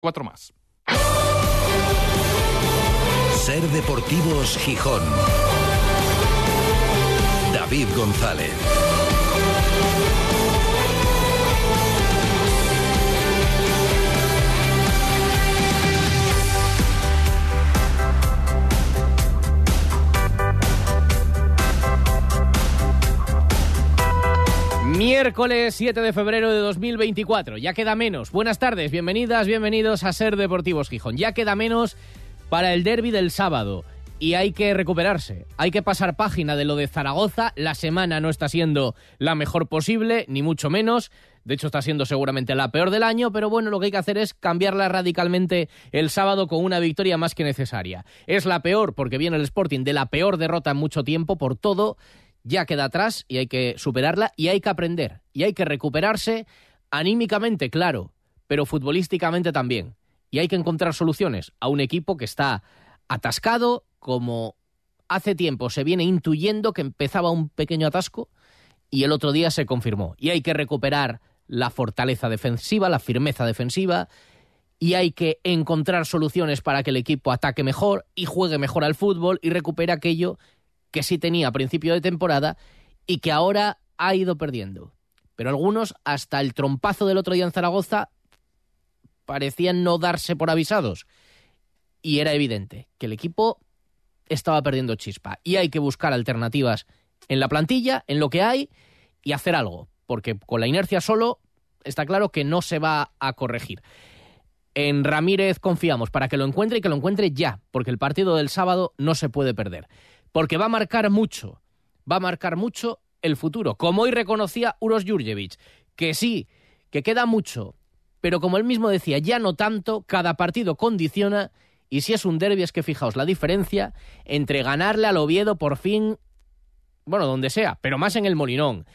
cuatro más. Ser Deportivos Gijón. David González. Miércoles 7 de febrero de 2024. Ya queda menos. Buenas tardes, bienvenidas, bienvenidos a Ser Deportivos Gijón. Ya queda menos para el derby del sábado. Y hay que recuperarse. Hay que pasar página de lo de Zaragoza. La semana no está siendo la mejor posible, ni mucho menos. De hecho, está siendo seguramente la peor del año, pero bueno, lo que hay que hacer es cambiarla radicalmente el sábado con una victoria más que necesaria. Es la peor porque viene el Sporting de la peor derrota en mucho tiempo por todo ya queda atrás y hay que superarla y hay que aprender y hay que recuperarse anímicamente, claro, pero futbolísticamente también. Y hay que encontrar soluciones a un equipo que está atascado, como hace tiempo se viene intuyendo que empezaba un pequeño atasco y el otro día se confirmó. Y hay que recuperar la fortaleza defensiva, la firmeza defensiva, y hay que encontrar soluciones para que el equipo ataque mejor y juegue mejor al fútbol y recupere aquello que sí tenía a principio de temporada y que ahora ha ido perdiendo. Pero algunos, hasta el trompazo del otro día en Zaragoza, parecían no darse por avisados. Y era evidente que el equipo estaba perdiendo chispa. Y hay que buscar alternativas en la plantilla, en lo que hay, y hacer algo. Porque con la inercia solo está claro que no se va a corregir. En Ramírez confiamos para que lo encuentre y que lo encuentre ya, porque el partido del sábado no se puede perder porque va a marcar mucho, va a marcar mucho el futuro, como hoy reconocía Uros Jurjevic, que sí, que queda mucho, pero como él mismo decía, ya no tanto, cada partido condiciona, y si es un derby es que fijaos la diferencia entre ganarle al Oviedo por fin, bueno, donde sea, pero más en el Molinón,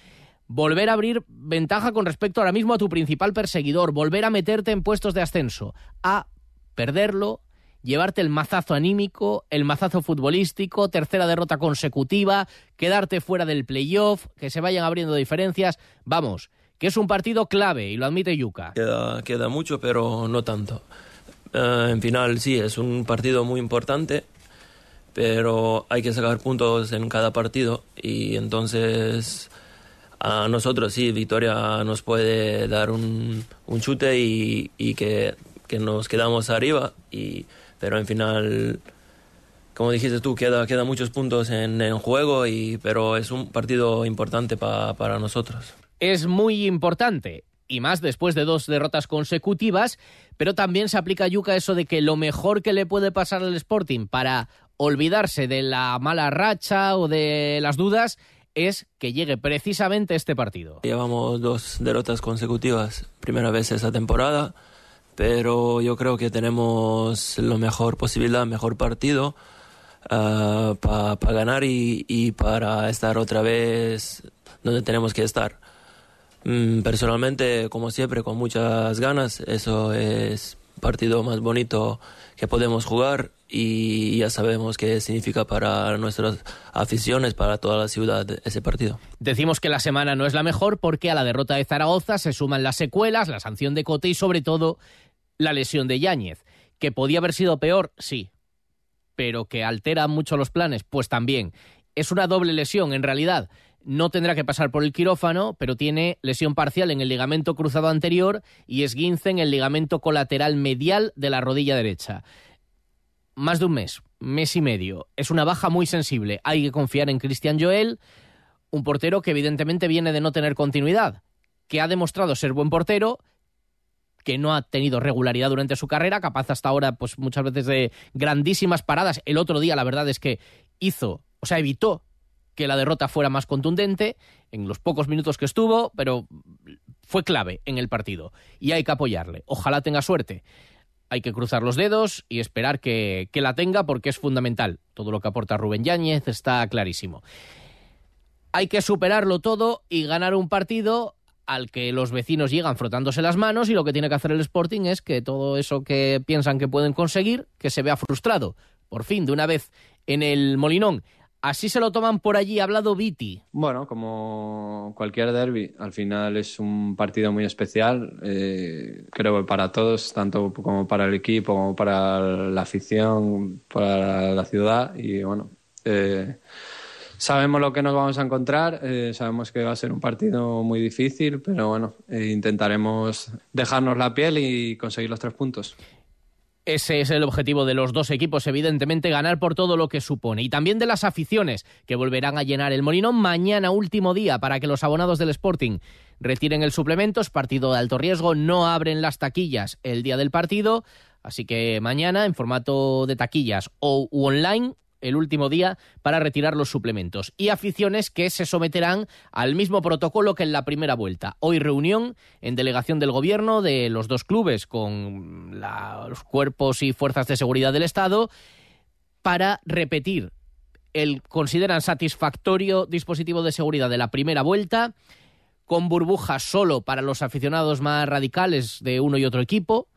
volver a abrir ventaja con respecto ahora mismo a tu principal perseguidor, volver a meterte en puestos de ascenso, a perderlo llevarte el mazazo anímico, el mazazo futbolístico, tercera derrota consecutiva, quedarte fuera del playoff, que se vayan abriendo diferencias. Vamos, que es un partido clave y lo admite Yuka. Queda, queda mucho, pero no tanto. Eh, en final, sí, es un partido muy importante, pero hay que sacar puntos en cada partido y entonces a nosotros sí, Victoria nos puede dar un, un chute y, y que, que, nos quedamos arriba y pero en final, como dijiste tú, queda, queda muchos puntos en, en juego, y, pero es un partido importante para nosotros. Es muy importante y más después de dos derrotas consecutivas, pero también se aplica a Yuka eso de que lo mejor que le puede pasar al Sporting para olvidarse de la mala racha o de las dudas es que llegue precisamente este partido. Llevamos dos derrotas consecutivas, primera vez esa temporada pero yo creo que tenemos la mejor posibilidad, mejor partido uh, para ganar y, y, para estar otra vez donde tenemos que estar. Mm, personalmente, como siempre, con muchas ganas, eso es partido más bonito que podemos jugar y ya sabemos qué significa para nuestras aficiones, para toda la ciudad ese partido. Decimos que la semana no es la mejor porque a la derrota de Zaragoza se suman las secuelas, la sanción de Cote y sobre todo la lesión de Yáñez. ¿Que podía haber sido peor? Sí. ¿Pero que altera mucho los planes? Pues también. Es una doble lesión, en realidad. No tendrá que pasar por el quirófano, pero tiene lesión parcial en el ligamento cruzado anterior y esguince en el ligamento colateral medial de la rodilla derecha. Más de un mes, mes y medio. Es una baja muy sensible. Hay que confiar en Cristian Joel, un portero que evidentemente viene de no tener continuidad, que ha demostrado ser buen portero, que no ha tenido regularidad durante su carrera, capaz hasta ahora, pues muchas veces de grandísimas paradas. El otro día, la verdad es que hizo, o sea, evitó que la derrota fuera más contundente en los pocos minutos que estuvo, pero fue clave en el partido y hay que apoyarle. Ojalá tenga suerte. Hay que cruzar los dedos y esperar que, que la tenga porque es fundamental. Todo lo que aporta Rubén Yáñez está clarísimo. Hay que superarlo todo y ganar un partido al que los vecinos llegan frotándose las manos y lo que tiene que hacer el Sporting es que todo eso que piensan que pueden conseguir, que se vea frustrado. Por fin, de una vez en el Molinón, Así se lo toman por allí, ha hablado Viti. Bueno, como cualquier derby, al final es un partido muy especial, eh, creo que para todos, tanto como para el equipo, como para la afición, para la ciudad y bueno, eh, sabemos lo que nos vamos a encontrar, eh, sabemos que va a ser un partido muy difícil, pero bueno, intentaremos dejarnos la piel y conseguir los tres puntos. Ese es el objetivo de los dos equipos, evidentemente, ganar por todo lo que supone. Y también de las aficiones, que volverán a llenar el Molinón mañana, último día, para que los abonados del Sporting retiren el suplemento. Es partido de alto riesgo, no abren las taquillas el día del partido. Así que mañana, en formato de taquillas o online, el último día para retirar los suplementos. Y aficiones que se someterán al mismo protocolo que en la primera vuelta. Hoy reunión en delegación del gobierno de los dos clubes con los cuerpos y fuerzas de seguridad del Estado para repetir el consideran satisfactorio dispositivo de seguridad de la primera vuelta con burbujas solo para los aficionados más radicales de uno y otro equipo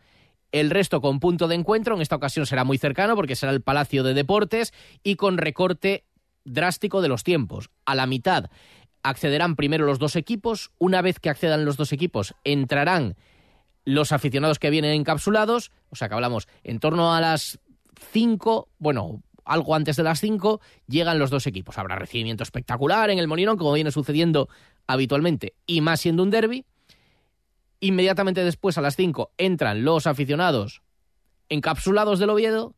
el resto con punto de encuentro, en esta ocasión será muy cercano porque será el Palacio de Deportes y con recorte drástico de los tiempos. A la mitad accederán primero los dos equipos, una vez que accedan los dos equipos entrarán los aficionados que vienen encapsulados, o sea que hablamos en torno a las 5, bueno, algo antes de las 5, llegan los dos equipos. Habrá recibimiento espectacular en el Molinón, como viene sucediendo habitualmente, y más siendo un derby. Inmediatamente después, a las 5, entran los aficionados encapsulados del Oviedo.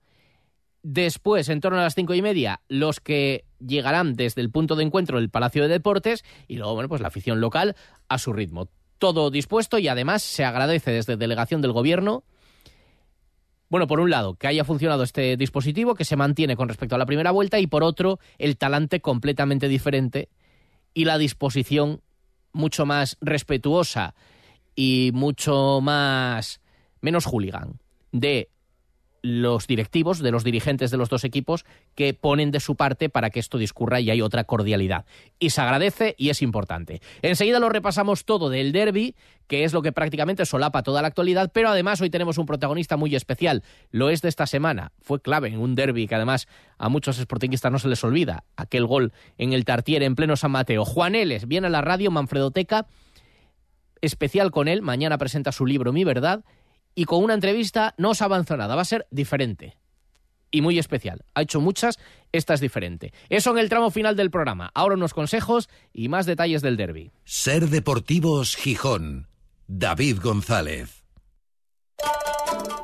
Después, en torno a las cinco y media, los que llegarán desde el punto de encuentro del Palacio de Deportes y luego, bueno, pues la afición local a su ritmo. Todo dispuesto y además se agradece desde delegación del gobierno, bueno, por un lado, que haya funcionado este dispositivo, que se mantiene con respecto a la primera vuelta y por otro, el talante completamente diferente y la disposición mucho más respetuosa y mucho más menos hooligan de los directivos, de los dirigentes de los dos equipos que ponen de su parte para que esto discurra y hay otra cordialidad. Y se agradece y es importante. Enseguida lo repasamos todo del derby, que es lo que prácticamente solapa toda la actualidad, pero además hoy tenemos un protagonista muy especial. Lo es de esta semana. Fue clave en un derby que además a muchos sportingistas no se les olvida. Aquel gol en el Tartiere en pleno San Mateo. Juan Eles viene a la radio Manfredo Teca especial con él. Mañana presenta su libro Mi Verdad y con una entrevista no os avanza nada, va a ser diferente y muy especial. Ha hecho muchas, esta es diferente. Eso en el tramo final del programa. Ahora unos consejos y más detalles del derby. Ser Deportivos Gijón. David González.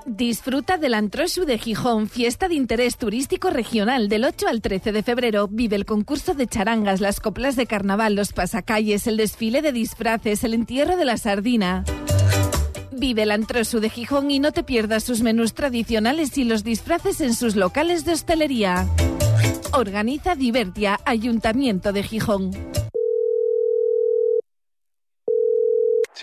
Disfruta del Antrosu de Gijón, fiesta de interés turístico regional del 8 al 13 de febrero. Vive el concurso de charangas, las coplas de carnaval, los pasacalles, el desfile de disfraces, el entierro de la sardina. Vive el Antrosu de Gijón y no te pierdas sus menús tradicionales y los disfraces en sus locales de hostelería. Organiza Divertia, Ayuntamiento de Gijón.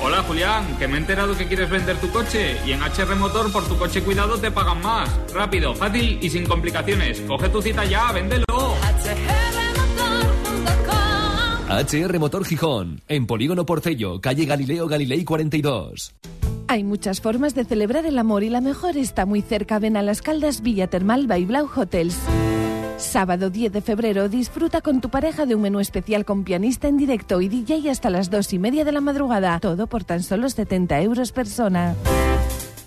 Hola Julián, que me he enterado que quieres vender tu coche y en HR Motor por tu coche cuidado te pagan más. Rápido, fácil y sin complicaciones. Coge tu cita ya, véndelo. HR Motor Gijón, en Polígono Porcello, calle Galileo Galilei 42. Hay muchas formas de celebrar el amor y la mejor está muy cerca. Ven a Las Caldas Villa Termal by Blau Hotels. Sábado 10 de febrero disfruta con tu pareja de un menú especial con pianista en directo y DJ hasta las dos y media de la madrugada. Todo por tan solo 70 euros persona.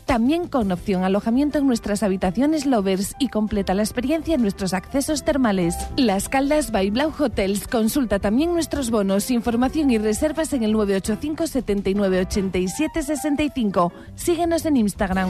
También con opción alojamiento en nuestras habitaciones Lovers y completa la experiencia en nuestros accesos termales. Las Caldas by Blau Hotels. Consulta también nuestros bonos, información y reservas en el 985 79 87 65. Síguenos en Instagram.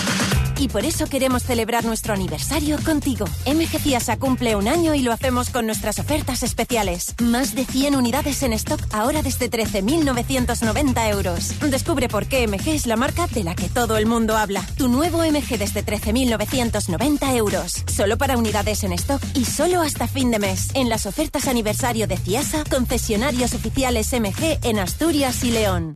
Y por eso queremos celebrar nuestro aniversario contigo. MG Ciasa cumple un año y lo hacemos con nuestras ofertas especiales. Más de 100 unidades en stock ahora desde 13.990 euros. Descubre por qué MG es la marca de la que todo el mundo habla. Tu nuevo MG desde 13.990 euros. Solo para unidades en stock y solo hasta fin de mes. En las ofertas aniversario de Ciasa, concesionarios oficiales MG en Asturias y León.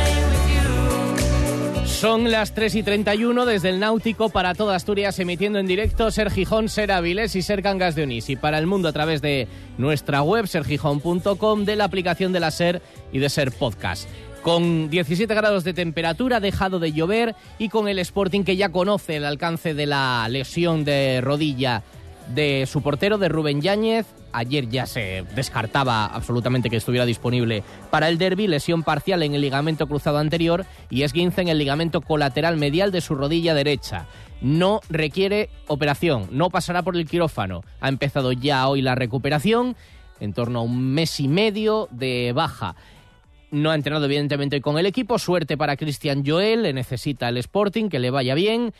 Son las 3 y 31 desde el Náutico para toda Asturias, emitiendo en directo Ser Gijón, Ser Avilés y Ser Cangas de Onís. Y para el mundo a través de nuestra web, sergijón.com, de la aplicación de la Ser y de Ser Podcast. Con 17 grados de temperatura, dejado de llover y con el Sporting que ya conoce el alcance de la lesión de rodilla de su portero, de Rubén Yáñez. Ayer ya se descartaba absolutamente que estuviera disponible para el derby, lesión parcial en el ligamento cruzado anterior y esguince en el ligamento colateral medial de su rodilla derecha. No requiere operación, no pasará por el quirófano. Ha empezado ya hoy la recuperación, en torno a un mes y medio de baja. No ha entrenado evidentemente con el equipo, suerte para Cristian Joel, le necesita el Sporting, que le vaya bien.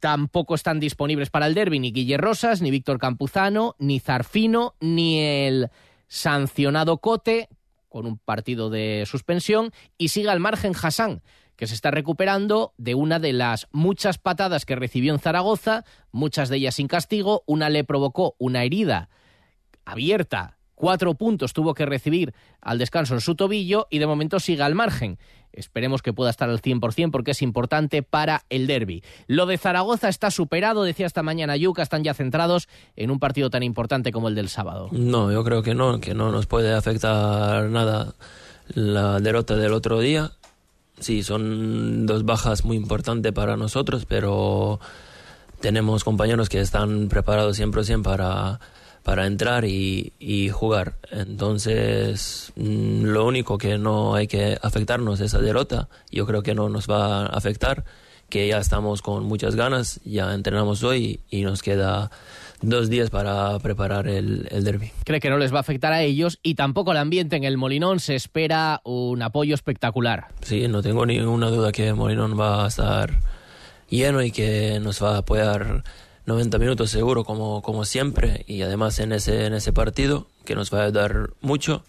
Tampoco están disponibles para el derby ni Guille Rosas, ni Víctor Campuzano, ni Zarfino, ni el sancionado Cote, con un partido de suspensión, y sigue al margen Hassan, que se está recuperando de una de las muchas patadas que recibió en Zaragoza, muchas de ellas sin castigo, una le provocó una herida abierta Cuatro puntos tuvo que recibir al descanso en su tobillo y de momento sigue al margen. Esperemos que pueda estar al 100% porque es importante para el derby. Lo de Zaragoza está superado, decía esta mañana Yuca, están ya centrados en un partido tan importante como el del sábado. No, yo creo que no, que no nos puede afectar nada la derrota del otro día. Sí, son dos bajas muy importantes para nosotros, pero tenemos compañeros que están preparados siempre para para entrar y, jugar. Entonces, mm, lo único que no hay que afectarnos es esa derrota. Yo creo que no nos va a afectar, que ya estamos con muchas ganas, ya entrenamos hoy y nos queda dos días para preparar el, el derby. Cree que no les va a afectar a ellos y tampoco al ambiente en el Molinón. Se espera un apoyo espectacular. Sí, no tengo ninguna duda que Molinón va a estar lleno y que nos va a apoyar 90 minutos seguro como, como siempre y además en ese, en ese partido que nos va a ayudar mucho.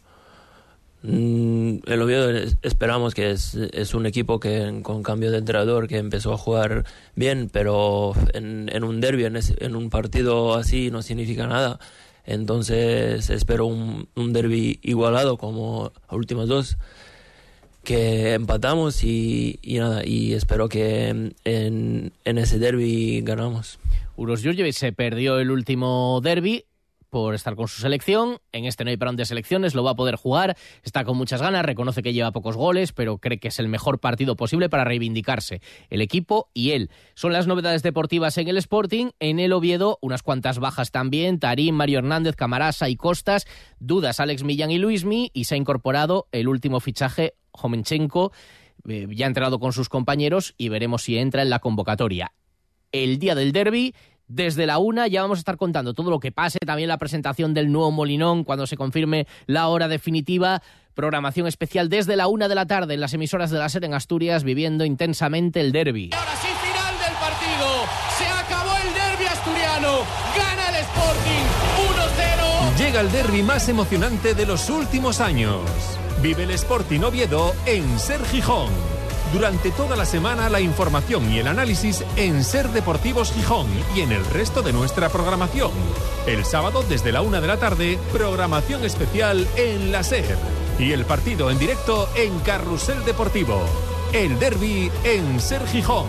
Mm, el Oviedo esperamos que es, es, un equipo que con cambio de entrenador que empezó a jugar bien, pero en, en un derby, en, en, un partido así no significa nada. Entonces espero un, un derby igualado como los últimos dos que empatamos y, y, nada, y espero que en, en ese derby ganamos. Uros Jurjevic se perdió el último derby por estar con su selección. En este no hay parón de selecciones, lo va a poder jugar. Está con muchas ganas, reconoce que lleva pocos goles, pero cree que es el mejor partido posible para reivindicarse. El equipo y él. Son las novedades deportivas en el Sporting. En el Oviedo, unas cuantas bajas también. Tarín, Mario Hernández, Camarasa y Costas. Dudas Alex Millán y Luismi. Y se ha incorporado el último fichaje, Jomenchenko. Eh, ya ha entrenado con sus compañeros y veremos si entra en la convocatoria el día del derby desde la una. Ya vamos a estar contando todo lo que pase, también la presentación del nuevo Molinón cuando se confirme la hora definitiva. Programación especial desde la una de la tarde en las emisoras de la SER en Asturias, viviendo intensamente el derby. Ahora sí, final del partido. Se acabó el derby asturiano. Gana el Sporting 1-0. Llega el derby más emocionante de los últimos años. Vive el Sporting Oviedo en Ser Gijón. Durante toda la semana la información y el análisis en Ser Deportivos Gijón y en el resto de nuestra programación. El sábado desde la una de la tarde, programación especial en la Ser. Y el partido en directo en Carrusel Deportivo. El derby en Ser Gijón.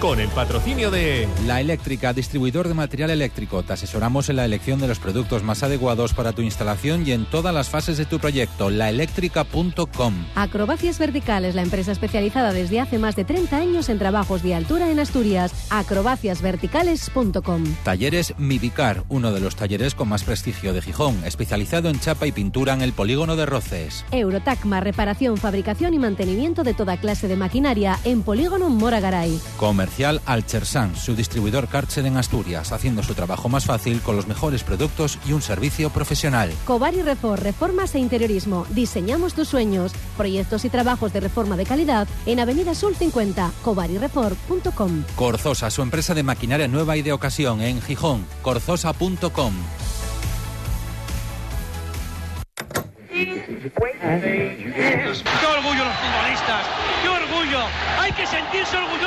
Con el patrocinio de La Eléctrica, distribuidor de material eléctrico. Te asesoramos en la elección de los productos más adecuados para tu instalación y en todas las fases de tu proyecto. Laeléctrica.com. Acrobacias Verticales, la empresa especializada desde hace más de 30 años en trabajos de altura en Asturias. Acrobaciasverticales.com. Talleres Mivicar, uno de los talleres con más prestigio de Gijón, especializado en chapa y pintura en el polígono de Roces. Eurotacma, reparación, fabricación y mantenimiento de toda clase de maquinaria en polígono Moragaray. Comercial Alchersan, su distribuidor Karcher en Asturias, haciendo su trabajo más fácil con los mejores productos y un servicio profesional. Cobar y Refor, reformas e interiorismo. Diseñamos tus sueños. Proyectos y trabajos de reforma de calidad en Avenida Sul 50, cobaryrefor.com. Corzosa, su empresa de maquinaria nueva y de ocasión en Gijón, corzosa.com.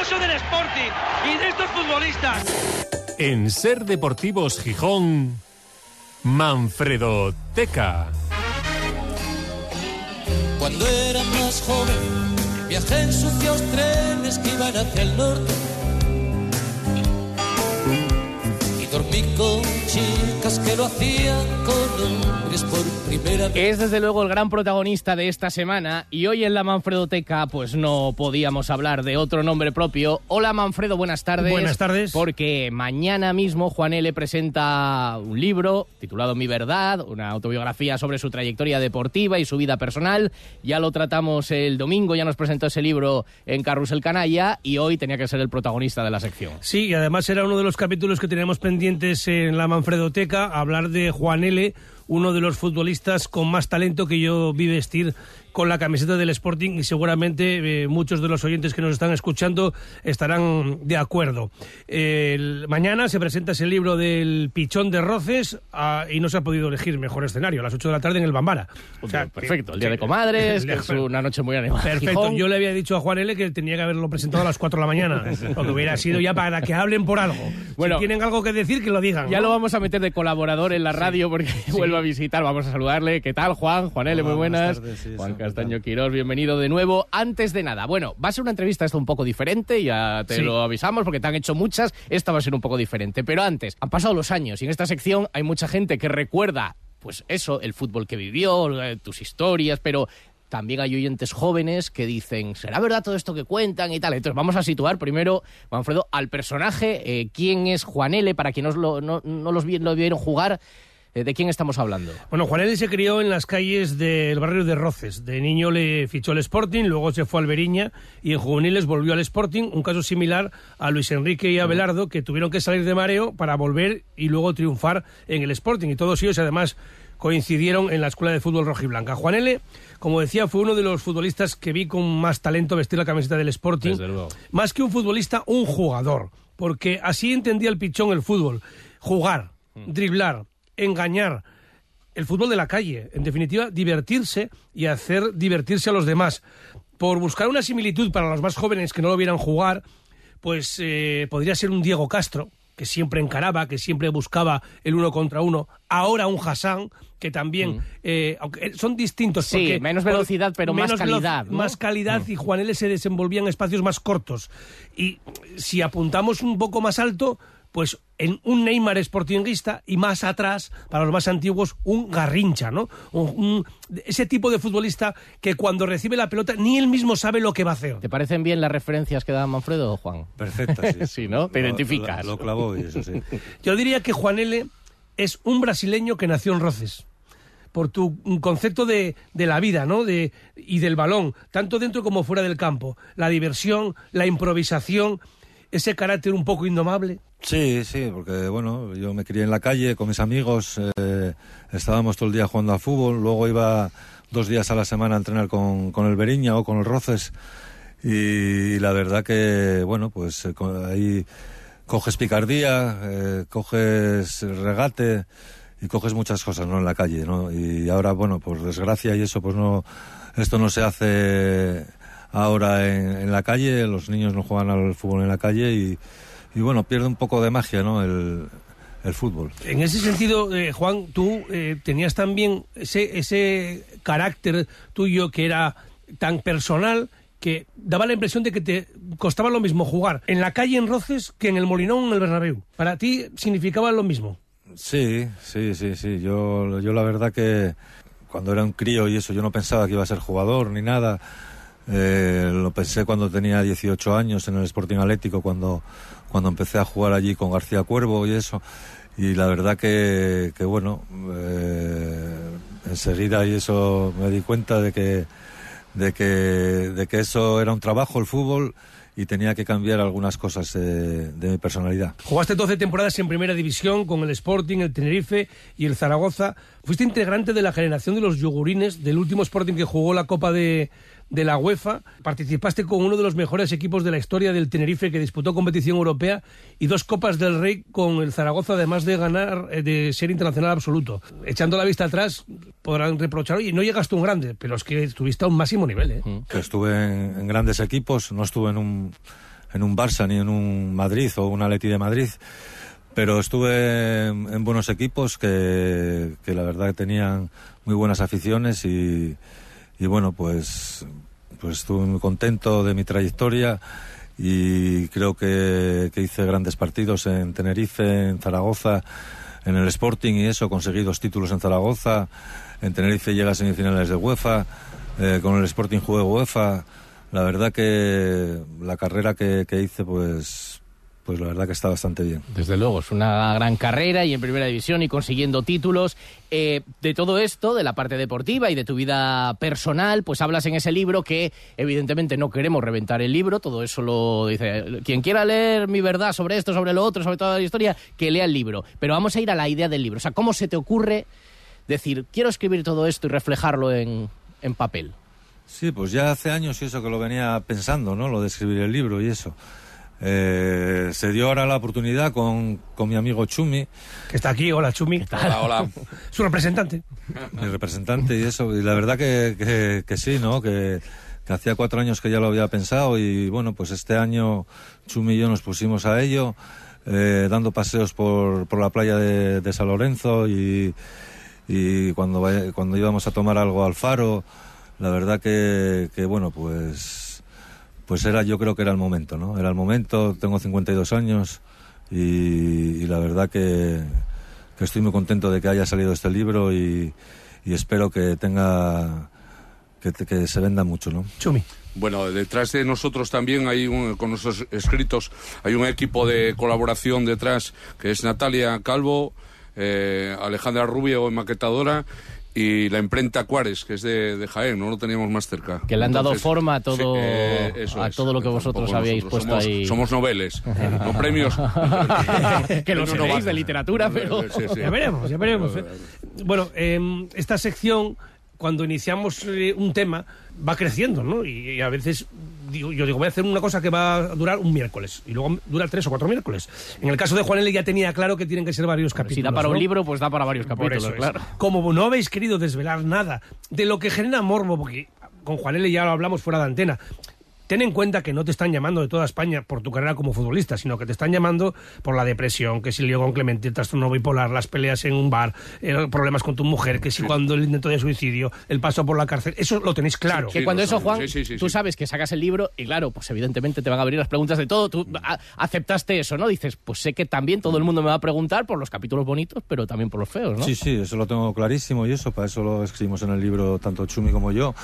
orgulloso del Sporting y de estos futbolistas. En Ser Deportivos Gijón, Manfredo Teca. Cuando era más joven, viajé en sucios trenes que iban hacia el norte. Y dormí con chicas que lo hacían con hombres por primera vez. Es desde luego el gran protagonista de esta semana y hoy en la Manfredoteca pues no podíamos hablar de otro nombre propio. Hola Manfredo, buenas tardes. Buenas tardes. Porque mañana mismo Juan L. presenta un libro titulado Mi Verdad, una autobiografía sobre su trayectoria deportiva y su vida personal. Ya lo tratamos el domingo, ya nos presentó ese libro en Carrusel Canalla y hoy tenía que ser el protagonista de la sección. Sí, y además era uno de los capítulos que teníamos pendientes en la Manfredoteca, hablar de Juan L., uno de los futbolistas con más talento que yo vi vestir con la camiseta del Sporting y seguramente eh, muchos de los oyentes que nos están escuchando estarán de acuerdo. El- mañana se presenta ese libro del Pichón de Roces ah, y no se ha podido elegir mejor escenario, a las 8 de la tarde en el Bambara. O sea, Perfecto, el Día de Comadres, que es una noche muy animada. Perfecto, Gijón. yo le había dicho a Juan L que tenía que haberlo presentado a las 4 de la mañana, lo que hubiera sido ya para que hablen por algo. Bueno, si tienen algo que decir, que lo digan. Ya ¿no? lo vamos a meter de colaborador en la radio porque vuelve a visitar. Vamos a saludarle. ¿Qué tal, Juan? Juan L., muy buenas. Juan Castaño Quirós, bienvenido de nuevo. Antes de nada, bueno, va a ser una entrevista esto un poco diferente, ya te Sí. lo avisamos porque te han hecho muchas. Esta va a ser un poco diferente. Pero antes, han pasado los años y en esta sección hay mucha gente que recuerda, pues eso, el fútbol que vivió, eh, tus historias, pero también hay oyentes jóvenes que dicen, ¿será verdad todo esto que cuentan y tal? Entonces vamos a situar primero, Manfredo, al personaje, eh, quién es Juan L., para quienes no, no los vi- lo vieron jugar, ¿de quién estamos hablando? Bueno, Juan L. se crió en las calles del barrio de Roces. De niño le fichó el Sporting, luego se fue al Beriña y en juveniles volvió al Sporting. Un caso similar a Luis Enrique y Abelardo, que tuvieron que salir de mareo para volver y luego triunfar en el Sporting. Y todos ellos, además, coincidieron en la Escuela de Fútbol Rojiblanca. Juan L., como decía, fue uno de los futbolistas que vi con más talento vestir la camiseta del Sporting. Desde luego. Más que un futbolista, un jugador. Porque así entendía el pichón el fútbol. Jugar, driblar, engañar. El fútbol de la calle. En definitiva, divertirse y hacer divertirse a los demás. Por buscar una similitud para los más jóvenes que no lo vieran jugar, pues eh, podría ser un Diego Castro, que siempre encaraba, que siempre buscaba el uno contra uno. Ahora un Hassan, que también, eh, aunque son distintos. Sí, porque- menos velocidad, pero más menos calidad, ¿no? Más calidad y Juan L. se desenvolvía en espacios más cortos. Y si apuntamos un poco más alto, pues en un Neymar sportinguista y más atrás, para los más antiguos, un Garrincha, ¿no? Un- un- ese tipo de futbolista que cuando recibe la pelota ni él mismo sabe lo que va a hacer. ¿Te parecen bien las referencias que da Manfredo, Juan? Perfecta, sí. sí, ¿no? Te Lo- identificas. Lo, lo clavó y eso sí. Yo diría que Juan L. es un brasileño que nació en Roces. Por tu concepto de, de la vida, ¿no? De, y del balón, tanto dentro como fuera del campo. La diversión, la improvisación ese carácter un poco indomable? Sí, sí, porque bueno, yo me crié en la calle con mis amigos, eh, estábamos todo el día jugando a fútbol, luego iba dos días a la semana a entrenar con, con el Beriña o con el Roces y, la verdad que, bueno, pues eh, ahí coges picardía, eh, coges regate y coges muchas cosas, ¿no? En la calle, ¿no? Y ahora, bueno, por desgracia y eso, pues no, esto no se hace ahora en, en la calle, los niños no juegan al fútbol en la calle y, y bueno, pierde un poco de magia, ¿no? El, el fútbol. En ese sentido, eh, Juan, tú eh, tenías también ese, ese carácter tuyo que era tan personal que daba la impresión de que te costaba lo mismo jugar en la calle en Roces que en el Molinón en el Bernabéu. Para ti significaba lo mismo. Sí, sí, sí, sí. Yo, yo la verdad que cuando era un crío y eso, yo no pensaba que iba a ser jugador ni nada. Eh, lo pensé cuando tenía 18 años en el Sporting Atlético, cuando, cuando empecé a jugar allí con García Cuervo y eso. Y la verdad que, que bueno, eh, enseguida y eso me di cuenta de que, de que, de que eso era un trabajo, el fútbol, y tenía que cambiar algunas cosas eh, de mi personalidad. Jugaste 12 temporadas en Primera División con el Sporting, el Tenerife y el Zaragoza. Fuiste integrante de la generación de los yogurines del último Sporting que jugó la Copa de, de la UEFA. Participaste con uno de los mejores equipos de la historia del Tenerife que disputó competición europea y dos Copas del Rey con el Zaragoza, además de ganar, eh, de ser internacional absoluto. Echando la vista atrás, podrán reprochar, oye, no llegaste a un grande, pero es que estuviste a un máximo nivel, ¿eh? que estuve en, en grandes equipos, no estuve en un, en un Barça ni en un Madrid o un Atleti de Madrid, pero estuve en, en buenos equipos que, que la verdad tenían muy buenas aficiones y, y bueno, pues, pues estuve muy contento de mi trayectoria y creo que, que hice grandes partidos en Tenerife, en Zaragoza, en el Sporting y eso, conseguí dos títulos en Zaragoza, en Tenerife llega a semifinales de UEFA, eh, con el Sporting jugué UEFA, la verdad que la carrera que, que hice pues pues la verdad que está bastante bien. Desde luego, es una gran carrera y en primera división y consiguiendo títulos. Eh, de todo esto, de la parte deportiva y de tu vida personal, pues hablas en ese libro que evidentemente no queremos reventar el libro, todo eso lo dice. Quien quiera leer mi verdad sobre esto, sobre lo otro, sobre toda la historia, que lea el libro. Pero vamos a ir a la idea del libro. O sea, ¿cómo se te ocurre decir, quiero escribir todo esto y reflejarlo en, en papel? Sí, pues ya hace años y eso que lo venía pensando, ¿no? Lo de escribir el libro y eso. Eh, se dio ahora la oportunidad con, con mi amigo Chumi. Que está aquí, hola Chumi. Hola, hola. Su representante. Mi representante y eso. Y la verdad que, que, que sí, ¿no? Que, que hacía cuatro años que ya lo había pensado y bueno, pues este año Chumi y yo nos pusimos a ello, eh, dando paseos por, por la playa de, de San Lorenzo y, y cuando, cuando íbamos a tomar algo al faro, la verdad que, que bueno, pues pues era yo creo que era el momento, ¿no? Era el momento, tengo 52 años y, y la verdad que, que estoy muy contento de que haya salido este libro y, y espero que tenga que, que se venda mucho, ¿no? Chumi. Bueno, detrás de nosotros también hay un, con nuestros escritos, hay un equipo de colaboración detrás que es Natalia Calvo, eh, Alejandra Rubio, maquetadora, y la imprenta Cuares, que es de, de Jaén, no lo teníamos más cerca. Que le han dado forma a todo, sí, eh, eso a es. todo lo que vosotros habíais nosotros puesto somos, ahí. Somos noveles, no premios. que lo No, de literatura, pero... Sí, sí. Ya veremos, ya veremos. ¿eh? Bueno, em, esta sección, cuando iniciamos eh, un tema, va creciendo, ¿no? Y, y a veces digo, yo digo, voy a hacer una cosa que va a durar un miércoles y luego dura tres o cuatro miércoles. En el caso de Juan L. ya tenía claro que tienen que ser varios capítulos. Si da para un libro, pues da para varios Por capítulos, es. claro. Como no habéis querido desvelar nada de lo que genera morbo, porque con Juan L. ya lo hablamos fuera de antena. Ten en cuenta que no te están llamando de toda España por tu carrera como futbolista, sino que te están llamando por la depresión, que si el lío con Clemente, el trastorno bipolar, las peleas en un bar, eh, problemas con tu mujer, que si cuando el intento de suicidio, el paso por la cárcel, eso lo tenéis claro. que cuando eso, Juan, tú sabes que sacas el libro y claro, pues evidentemente te van a venir las preguntas de todo. Tú aceptaste eso, ¿no? Dices, pues sé que también todo el mundo me va a preguntar por los capítulos bonitos, pero también por los feos, ¿no? Sí, sí, eso lo tengo clarísimo y eso, para eso lo escribimos en el libro tanto Chumi como yo.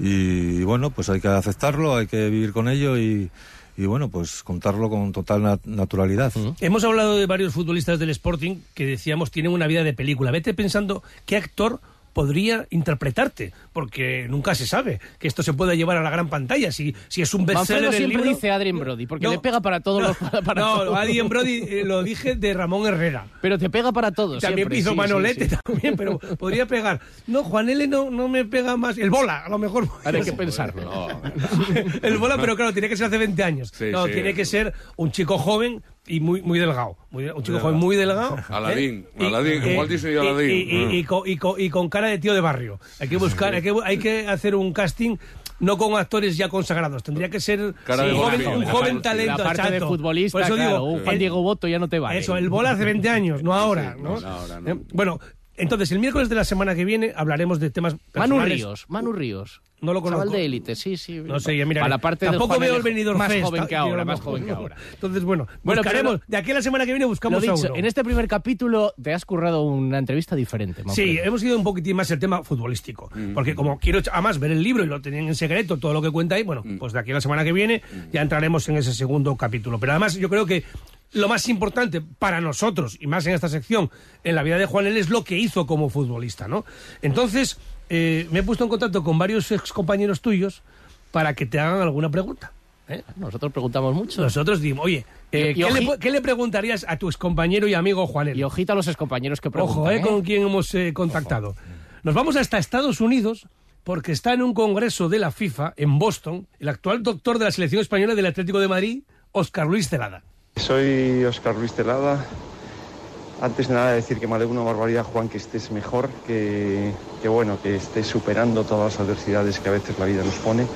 Y, bueno, pues hay que aceptarlo, hay que vivir con ello y, bueno, pues contarlo con total nat- naturalidad. Hemos hablado de varios futbolistas del Sporting que decíamos tienen una vida de película. Vete pensando qué actor podría interpretarte, porque nunca se sabe que esto se puede llevar a la gran pantalla. Si, si es un bestseller siempre libro- dice Adrien Brody, porque No. le pega para todos los... Para no, todo. Adrien Brody eh, lo dije de Ramón Herrera. Pero te pega para todos También siempre, hizo sí, Manolete sí, sí. también, pero podría pegar. No, Juan L no, no me pega más. El bola, a lo mejor. Ahora hay que pensarlo. El bola, pero claro, tiene que ser hace 20 años. Sí, no, sí. tiene que ser un chico joven y muy, muy delgado. Muy- un chico joven muy delgado. Aladín, ¿eh? Aladín, Y- Walt Disney y y- Aladín. Y, y- y con, y con- y con cara de tío de barrio. Hay que buscar, hay que, hay que hacer un casting. No con actores ya consagrados, tendría que ser Cara un joven, un La joven talento. La parte de futbolista, Por eso claro, digo, un Juan el- Diego Boto ya no te vale. eso, el bola hace 20 años, no ahora. ¿no? no, ahora no. Eh, Bueno, entonces el miércoles de la semana que viene hablaremos de temas Manu personales. Ríos, Manu Ríos. No lo conozco. Chaval de élite, sí, sí. No sé, mira. Para la parte tampoco veo el venidor Más Fest, joven que ahora, más joven que ahora. Entonces, bueno, Bueno, buscaremos. pero lo- de aquí a la semana que viene Lo buscamos a dicho, uno. en este primer capítulo te has currado una entrevista diferente. Sí, hemos ido un poquitín más el tema futbolístico. Porque como quiero además ver el libro y lo tenían en secreto, todo lo que cuenta ahí, bueno, pues de aquí a la semana que viene ya entraremos en ese segundo capítulo. Pero además yo creo que lo más importante para nosotros, y más en esta sección, en la vida de Juan L. es lo que hizo como futbolista, ¿no? Entonces, eh, me he puesto en contacto con varios ex compañeros tuyos para que te hagan alguna pregunta. ¿eh? Nosotros preguntamos mucho. Nosotros dimos, oye, eh, ¿qué, le, qué preguntarías a tu excompañero y amigo Juan L? Y ojito a los excompañeros que preguntan. Ojo, eh, ¿eh? con quien hemos eh, contactado. Nos vamos hasta Estados Unidos porque está en un congreso de la FIFA en Boston el actual doctor de la selección española del Atlético de Madrid, Óscar Luis Celada. Soy Óscar Luis Telada. Antes de nada decir que me alegro una barbaridad, Juan, que estés mejor, que, que bueno, que estés superando todas las adversidades que a veces la vida nos pone.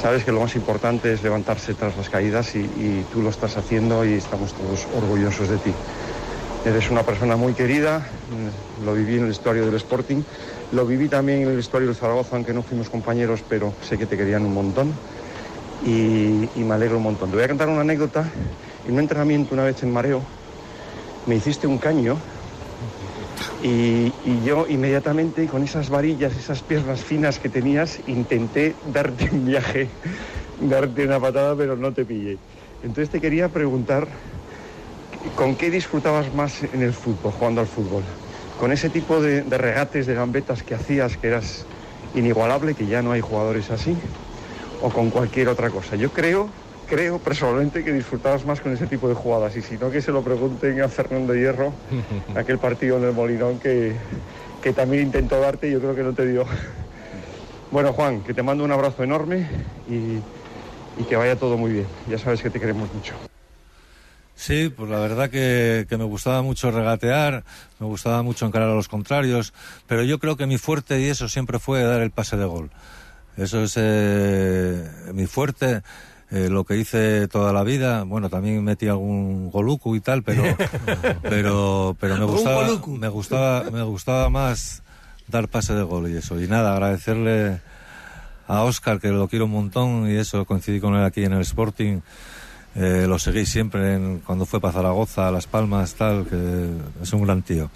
Sabes que lo más importante es levantarse tras las caídas y, tú lo estás haciendo y estamos todos orgullosos de ti. Eres una persona muy querida, mm, lo viví en el vestuario del Sporting, lo viví también en el vestuario del Zaragoza, aunque no fuimos compañeros, pero sé que te querían un montón y, y me alegro un montón. Te voy a contar una anécdota. En un entrenamiento una vez en Mareo me hiciste un caño y, yo inmediatamente con esas varillas, esas piernas finas que tenías, intenté darte un viaje, darte una patada, pero no te pillé. Entonces te quería preguntar, ¿con qué disfrutabas más en el fútbol, jugando al fútbol? ¿Con ese tipo de regates, de gambetas que hacías, que eras inigualable, que ya no hay jugadores así? ¿O con cualquier otra cosa? Yo creo, creo personalmente que disfrutabas más con ese tipo de jugadas. Y si no, que se lo pregunten a Fernando Hierro, aquel partido en el Molinón que, que también intentó darte y yo creo que no te dio. Bueno, Juan, que te mando un abrazo enorme y, y que vaya todo muy bien. Ya sabes que te queremos mucho. Sí, pues la verdad que, que me gustaba mucho regatear, me gustaba mucho encarar a los contrarios, pero yo creo que mi fuerte y eso siempre fue dar el pase de gol. Eso es eh, mi fuerte, eh, lo que hice toda la vida. Bueno, también metí algún goluco y tal, pero pero pero me gustaba me gustaba me gustaba más dar pase de gol y eso. Y nada, agradecerle a Oscar que lo quiero un montón y eso coincidí con él aquí en el Sporting. Eh, lo seguí siempre en- cuando fue para Zaragoza, Las Palmas, tal, que es un gran tío.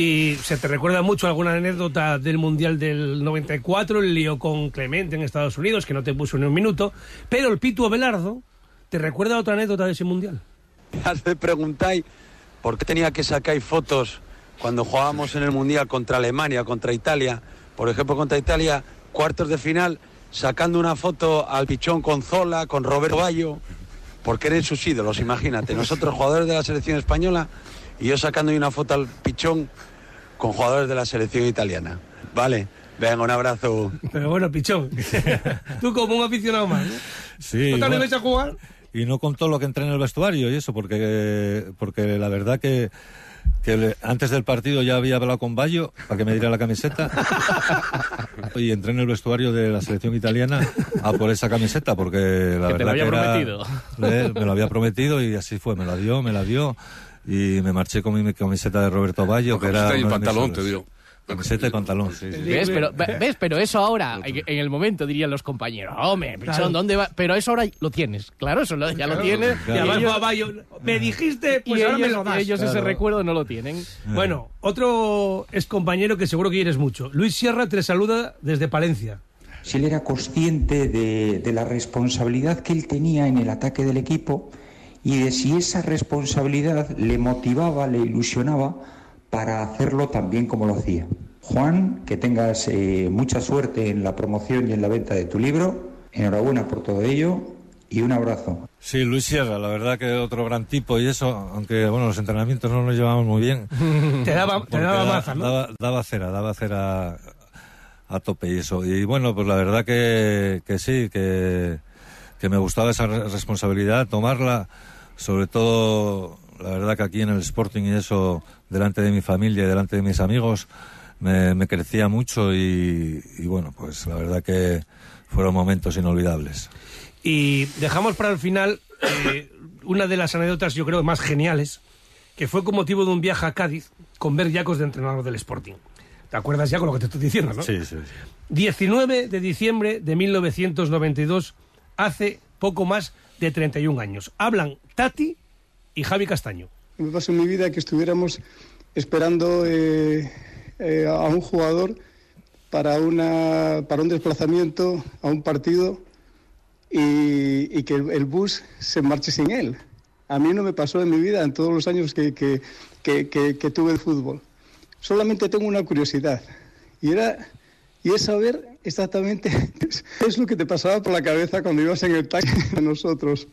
¿Y se te recuerda mucho alguna anécdota del Mundial del 94, el lío con Clemente en Estados Unidos, que no te puso ni un minuto, pero el Pitu Abelardo, ¿te recuerda otra anécdota de ese Mundial? me preguntáis por qué tenía que sacar fotos cuando jugábamos en el Mundial contra Alemania, contra Italia. Por ejemplo, contra Italia, cuartos de final, sacando una foto al pichón con Zola, con Roberto Bayo, porque eran sus ídolos, imagínate. Nosotros, jugadores de la selección española, y yo sacando ahí una foto al pichón con jugadores de la selección italiana. Vale, venga, un abrazo. Pero bueno, Pichón, tú como un aficionado más, ¿no? Sí, ¿Tú también bueno, vais a jugar? y no contó lo que entré en el vestuario y eso, porque, porque la verdad que, que le- antes del partido ya había hablado con Bayo para que me diera la camiseta y entré en el vestuario de la selección italiana a por esa camiseta, porque la Que te verdad lo había que era- prometido. Me lo había prometido y así fue, me la dio, me la dio y me marché con mi camiseta de Roberto Bayo, que era Camiseta y pantalón, te dio. Camiseta y pantalón, sí. sí. ¿Ves? Pero, ve- ¿Ves? Pero eso ahora, en en el momento dirían los compañeros, hombre, Pichón, Claro. ¿dónde va? Pero eso ahora lo tienes, claro, eso lo- ya lo tienes. Y además va Bayo, me dijiste, pues y ahora me ellos- lo das. ellos ese Claro. recuerdo no lo tienen. Bueno, otro es compañero que seguro que quieres mucho. Luis Sierra te saluda desde Palencia. si él era consciente de, de la responsabilidad que él tenía en el ataque del equipo y de si esa responsabilidad le motivaba, le ilusionaba para hacerlo tan bien como lo hacía. Juan, que tengas eh, mucha suerte en la promoción y en la venta de tu libro. Enhorabuena por todo ello y un abrazo. Sí, Luis Sierra, la verdad que otro gran tipo y eso, aunque bueno, los entrenamientos no nos llevamos muy bien. te daba, te daba da- maza, ¿no? Daba, daba cera, daba cera a tope y eso. Y bueno, pues la verdad que, que sí, que, que me gustaba esa re- responsabilidad, tomarla, sobre todo, la verdad que aquí en el Sporting y eso, delante de mi familia y delante de mis amigos, me, me crecía mucho y, y bueno, pues la verdad que fueron momentos inolvidables. Y dejamos para el final eh, una de las anécdotas, yo creo, más geniales, que fue con motivo de un viaje a Cádiz con Ver Yacos de entrenador del Sporting. ¿Te acuerdas ya con lo que te estoy diciendo, no? Sí, sí. 19 de diciembre de 1992, hace poco más de 31 años. Hablan Tati y Javi Castaño. Me pasó en mi vida que estuviéramos esperando eh, eh, a un jugador para, una, para un desplazamiento a un partido y, y que el, el bus se marche sin él. A mí no me pasó en mi vida en todos los años que, que, que- que- tuve el fútbol. Solamente tengo una curiosidad y era y es saber exactamente es lo que te pasaba por la cabeza cuando ibas en el taxi a nosotros.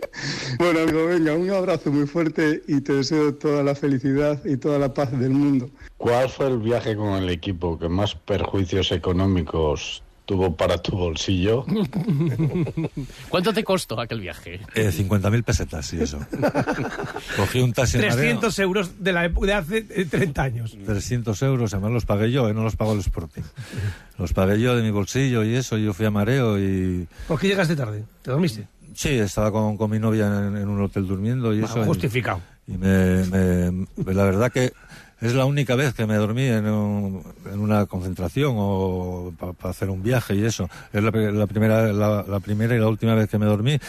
Bueno, amigo, venga, un abrazo muy fuerte y te deseo toda la felicidad y toda la paz del mundo. ¿Cuál fue el viaje con el equipo que más perjuicios económicos tuvo para tu bolsillo? ¿Cuánto te costó aquel viaje? Eh, 50.000 pesetas y eso. Cogí un taxi en Mareo. 300 euros de, la de hace eh, 30 años. 300 euros, además los pagué yo, eh, no los pagó el Sporting. Los pagué yo de mi bolsillo y eso, yo fui a Mareo y... ¿Por qué llegaste tarde? ¿Te dormiste? Sí, estaba con, con mi novia en, en un hotel durmiendo y Ah, eso. y- justificado. Y, me, me- la verdad que es la única vez que me dormí en, un- en una concentración o para hacer un viaje y eso. Es la, la primera, la, la primera y la última vez que me dormí.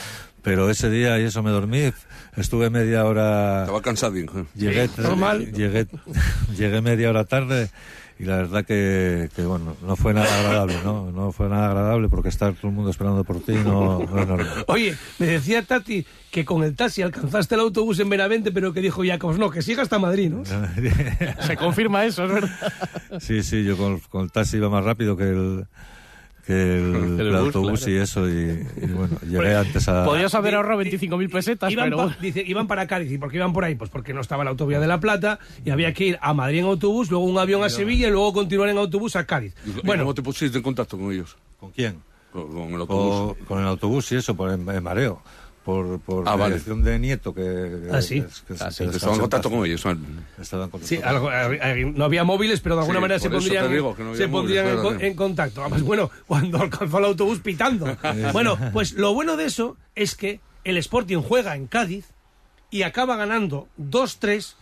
Pero ese día y eso me dormí, estuve media hora... Estaba cansadín. ¿eh? Llegué, Sí, normal. llegué, llegué media hora tarde y la verdad que, que, bueno, no fue nada agradable, ¿no? No fue nada agradable porque estar todo el mundo esperando por ti no, no es normal. Oye, me decía Tati que con el taxi alcanzaste el autobús en Benavente, pero que dijo Jacobs, no, que siga hasta Madrid, ¿no? Se confirma eso, es verdad. Sí, sí, yo con, con el taxi iba más rápido que el, que el, El el bus, autobús claro. y eso, y, y bueno, llegué antes a... Podrías haber ahorrado 25.000 pesetas, Iban, pero... pa- dice, iban para Cádiz. ¿Y por qué iban por ahí? Pues porque no estaba la autovía de La Plata y había que ir a Madrid en autobús, luego un avión a Sevilla y luego continuar en autobús a Cádiz. ¿Y Bueno, ¿Cómo te pusiste en contacto con ellos? ¿Con quién? Con, con el autobús. Con, con el autobús y eso, por el, el mareo. Por, por Ah, vale. dirección de nieto que... Ah, sí. que- que- Ah, sí, que que estaba en contacto con ellos. ¿vale? Estaba en contacto Sí, con algo- no había móviles, pero de alguna Sí, manera se pondrían, digo que no se móviles, pondrían en, claro, en contacto. Además, bueno, cuando alcanzó el autobús pitando. bueno, pues lo bueno de eso es que el Sporting juega en Cádiz y acaba ganando 2-3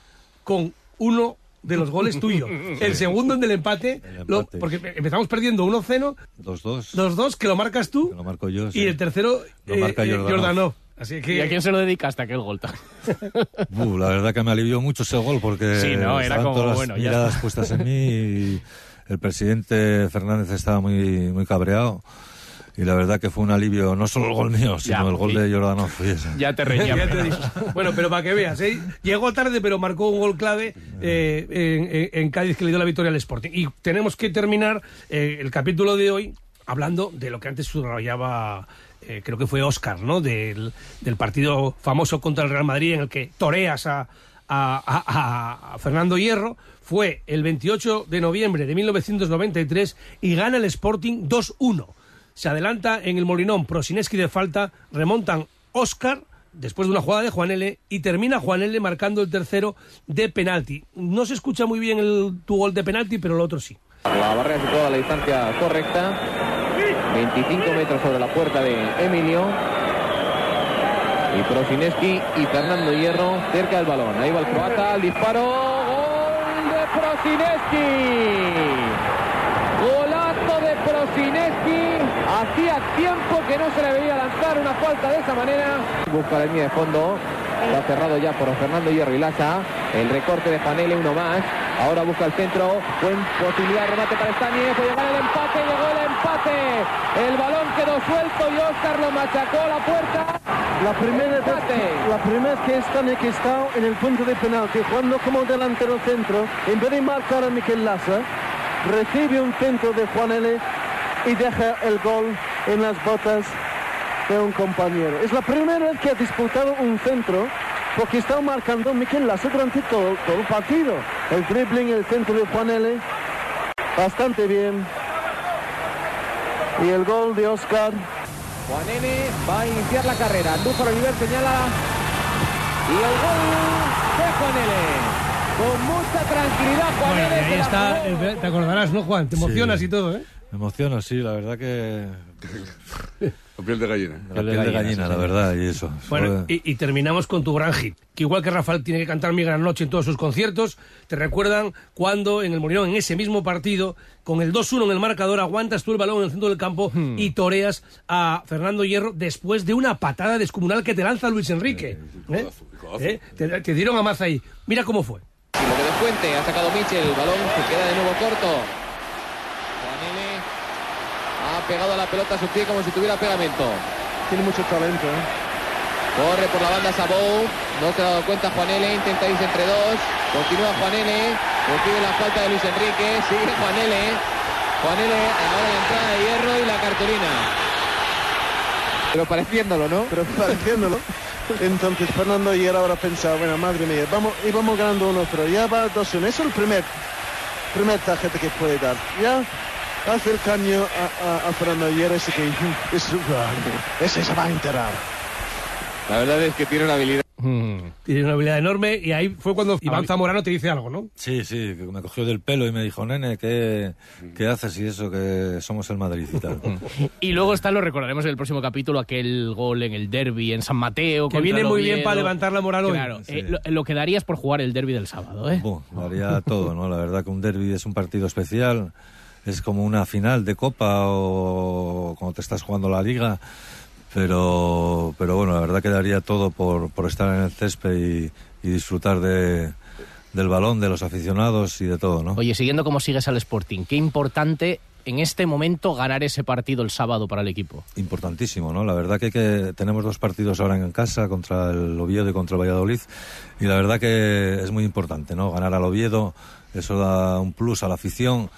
con uno de los goles tuyos. El segundo en el empate, lo- empate. porque empezamos perdiendo 1-0, 2-2. 2-2 que lo marcas tú Lo marco yo, sí. y el tercero Lo eh, marca eh, Jordanov. Jordanov. Así que ¿Y a quién se lo dedicaste aquel gol? Uh, la verdad que me alivió mucho ese gol porque Sí, no, era como, todas las bueno, ya miradas está. puestas en mí y el presidente Fernández estaba muy, muy cabreado y la verdad que fue un alivio, no solo el gol mío, sino Ya, el gol sí. de Jordanov. Ya te reñía. Bueno, pero para que veas, ¿eh? llegó tarde, pero marcó un gol clave eh, en, en- en Cádiz que le dio la victoria al Sporting. Y tenemos que terminar eh, el capítulo de hoy hablando de lo que antes subrayaba, eh, creo que fue Oscar, ¿no? Del, del partido famoso contra el Real Madrid en el que toreas a, a- Fernando Hierro. Fue el 28 de noviembre de 1993 y gana el Sporting 2-1 se adelanta en el Molinón Prosineski de falta, remontan Oscar después de una jugada de Juan L y termina Juan L marcando el tercero de penalti. No se escucha muy bien el, tu gol de penalti, pero el otro sí. La barrera situada a la distancia correcta. 25 metros sobre la puerta de Emilio. Y Prosineski y Fernando Hierro cerca del balón. Ahí va el croata, el disparo. ¡Gol de Prosineski! Golazo de Prosineski. Hacía tiempo que no se le veía lanzar una falta de esa manera. Busca la línea de fondo. Está cerrado ya por Fernando Hierro y Laza. El recorte de Panele, uno más. Ahora busca el centro. Buen posibilidad de remate para Estañez. Puede llegar el empate. Llegó el empate. El balón quedó suelto y Oscar lo machacó a la puerta. La primera, vez, la primera vez que está en el punto de penalti, jugando como delantero centro, en vez de marcar a Miquel Lassa, recibe un centro de Juan L. y deja el gol en las botas de un compañero. Es la primera vez que ha disputado un centro porque está marcando Miquel Lasso durante todo, todo el partido. El dribbling, el centro de Juan L. Bastante bien. Y el gol de Oscar. Juan N va a iniciar la carrera. Andújar Oliver señala. Y el gol de Juan L. Con mucha tranquilidad, Juan Bueno, ahí está, te acordarás, ¿no, Juan? Te emocionas y todo, ¿eh? Me emociona, sí, la verdad que... La piel de gallina. La piel de gallina, la verdad, y eso. Bueno, y, y terminamos con tu gran hit, que igual que Rafael tiene que cantar Mi Gran Noche en todos sus conciertos, te recuerdan cuando en el Molinón, en ese mismo partido, con el 2-1 en el marcador, aguantas tú el balón en el centro del campo Hmm. y toreas a Fernando Hierro después de una patada descomunal que te lanza Luis Enrique. ¿Eh? ¿Eh? Te, te dieron a maza ahí. Mira cómo fue. Y lo que descuente, ha sacado Michel, el balón se queda de nuevo corto. Pegado a la pelota a su pie como si tuviera pegamento. Tiene mucho talento, ¿eh? Corre por la banda Sabou, no se ha dado cuenta Juan L, intenta irse entre dos, continúa Juan L, recibe la falta de Luis Enrique, sigue Juan L, Juan L, ahora la entrada de hierro y la cartulina. Pero pareciéndolo, ¿no? Pero pareciéndolo. Entonces Fernando ayer habrá pensado, bueno, madre mía, vamos, íbamos ganando uno, pero ya va 2-1. Eso es el primer, primer tarjeta que puede dar. Ya hace el caño a, a, a Fernando ayer, ese que ese, ese se va a enterar. La verdad es que tiene una habilidad. Tiene una habilidad enorme y ahí fue cuando Iván Ah, Zamorano te dice algo, ¿no? Sí, sí, que me cogió del pelo y me dijo, nene, ¿qué, qué haces y eso que somos el Madrid y tal? Y luego está, lo recordaremos en el próximo capítulo, aquel gol en el derby en San Mateo. Que viene muy bien para levantar la moral hoy. Claro, Sí. eh, lo, lo que darías por jugar el derby del sábado, ¿eh? Buh, lo haría todo, ¿no? La verdad que un derby es un partido especial, es como una final de Copa o cuando te estás jugando la Liga, pero, pero bueno, la verdad que daría todo por, por estar en el césped y, y disfrutar de, del balón, de los aficionados y de todo, ¿no? Oye, siguiendo como sigues al Sporting, qué importante en este momento ganar ese partido el sábado para el equipo. Importantísimo, ¿no? La verdad que, que tenemos dos partidos ahora en casa, contra el Oviedo y contra el Valladolid, y la verdad que es muy importante, ¿no? Ganar al Oviedo, eso da un plus a la afición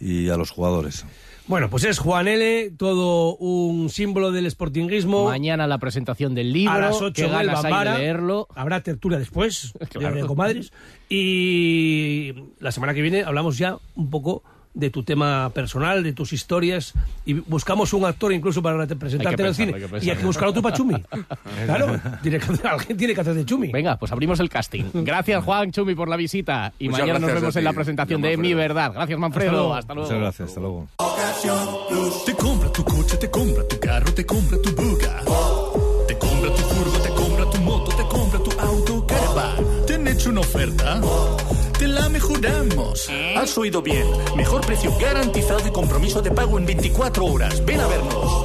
y a los jugadores. Bueno, pues es Juan L., todo un símbolo del sportinguismo. Mañana la presentación del libro, a las 8 que en el ganas hay de leerlo. Habrá tertulia después, Claro. de comadres. Y la semana que viene hablamos ya un poco de tu tema personal, de tus historias, y buscamos un actor incluso para presentarte en el cine. hay y hay que buscar otro para Chumi. claro, tiene que alguien tiene que hacer de Chumi. Venga, pues abrimos el casting. Gracias, Juan Chumi, por la visita. Y Muchas mañana nos gracias vemos en la presentación de. Mi Verdad. Gracias, Manfredo. Hasta luego. Muchas gracias, hasta luego. Te compra tu coche, te compra tu carro, te compra tu buga. Te compra tu furgo, te compra tu moto, te compra tu auto, caravan. ¿Te han hecho una oferta? Mejoramos. Has oído bien. Mejor precio garantizado y compromiso de pago en 24 horas. Ven a vernos.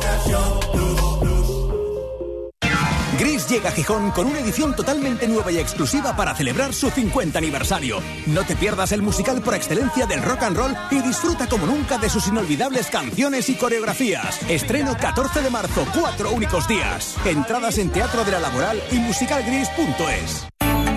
Gris llega a Gijón con una edición totalmente nueva y exclusiva para celebrar su 50 aniversario. No te pierdas el musical por excelencia del rock and roll y disfruta como nunca de sus inolvidables canciones y coreografías. Estreno 14 de marzo, cuatro únicos días. Entradas en Teatro de la Laboral y musicalgris.es.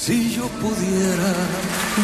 Si yo pudiera.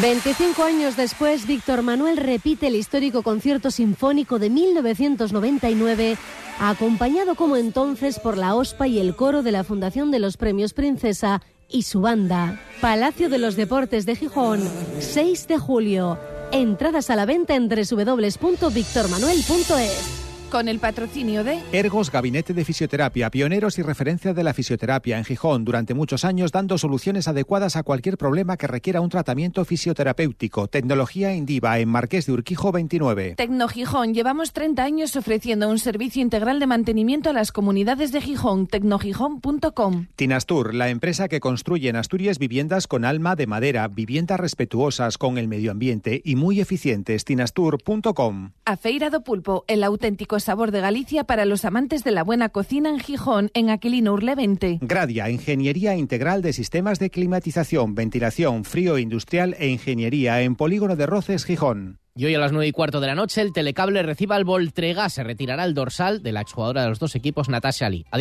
25 años después, Víctor Manuel repite el histórico concierto sinfónico de 1999, acompañado como entonces por la OSPA y el coro de la Fundación de los Premios Princesa y su banda. Palacio de los Deportes de Gijón, 6 de julio. Entradas a la venta en www.victormanuel.es. Con el patrocinio de Ergos Gabinete de Fisioterapia, pioneros y referencia de la fisioterapia en Gijón, durante muchos años dando soluciones adecuadas a cualquier problema que requiera un tratamiento fisioterapéutico. Tecnología Indiva en Marqués de Urquijo 29. Tecno Gijón. Llevamos 30 años ofreciendo un servicio integral de mantenimiento a las comunidades de Gijón. Tecnogijón.com. Tinastur, la empresa que construye en Asturias viviendas con alma de madera, viviendas respetuosas con el medio ambiente y muy eficientes. Tinastur.com. A Feira do Pulpo, el auténtico auténtico sabor de Galicia para los amantes de la buena cocina en Gijón, en Aquilino Urle 20. Gradia, Ingeniería Integral de Sistemas de Climatización, Ventilación, Frío Industrial e Ingeniería en Polígono de Roces, Gijón. Y hoy a las nueve y cuarto de la noche el telecable reciba al Voltrega. Se retirará el dorsal de la exjugadora de los dos equipos, Natasha Ali. Adiós.